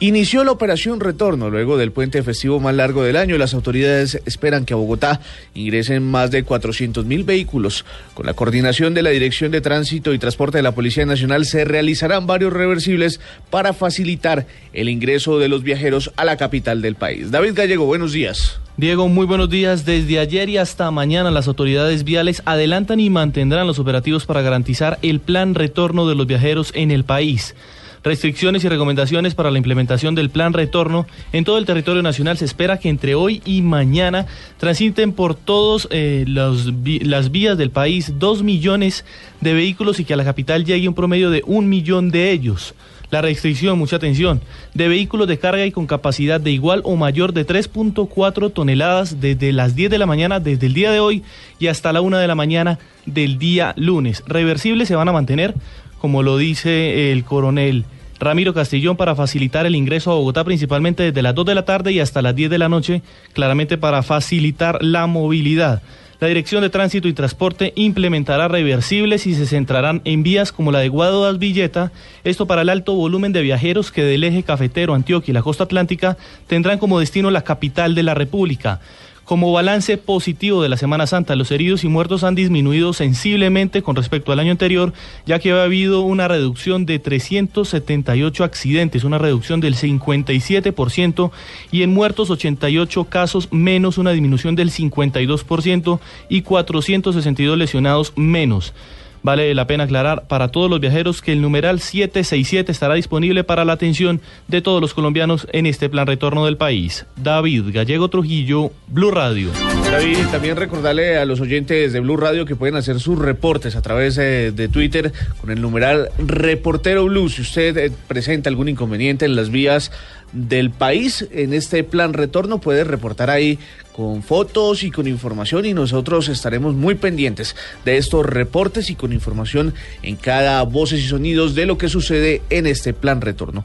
Inició la operación retorno luego del puente festivo más largo del año. Las autoridades esperan que a Bogotá ingresen más de 400 mil vehículos. Con la coordinación de la Dirección de Tránsito y Transporte de la Policía Nacional se realizarán varios reversibles para facilitar el ingreso de los viajeros a la capital del país. David Gallego, buenos días. Diego, muy buenos días. Desde ayer y hasta mañana las autoridades viales adelantan y mantendrán los operativos para garantizar el plan retorno de los viajeros en el país. Restricciones y recomendaciones para la implementación del plan retorno en todo el territorio nacional. Se espera que entre hoy y mañana transiten por todas eh, las vías del país dos millones de vehículos y que a la capital llegue un promedio de un millón de ellos. La restricción, mucha atención, de vehículos de carga y con capacidad de igual o mayor de 3.4 toneladas desde las 10 de la mañana, desde el día de hoy y hasta la 1 de la mañana del día lunes. Reversibles se van a mantener como lo dice el coronel Ramiro Castillón, para facilitar el ingreso a Bogotá, principalmente desde las 2 de la tarde y hasta las 10 de la noche, claramente para facilitar la movilidad. La Dirección de Tránsito y Transporte implementará reversibles y se centrarán en vías como la de Guadodas Villeta, esto para el alto volumen de viajeros que del eje cafetero, Antioquia y la costa atlántica tendrán como destino la capital de la República. Como balance positivo de la Semana Santa, los heridos y muertos han disminuido sensiblemente con respecto al año anterior, ya que ha habido una reducción de 378 accidentes, una reducción del 57%, y en muertos 88 casos menos, una disminución del 52% y 462 lesionados menos. Vale la pena aclarar para todos los viajeros que el numeral 767 estará disponible para la atención de todos los colombianos en este plan retorno del país. David Gallego Trujillo, Blue Radio. David, también recordarle a los oyentes de Blue Radio que pueden hacer sus reportes a través eh, de Twitter con el numeral Reportero Blue. Si usted eh, presenta algún inconveniente en las vías del país en este plan retorno, puede reportar ahí con fotos y con información y nosotros estaremos muy pendientes de estos reportes y con información en cada voces y sonidos de lo que sucede en este plan retorno.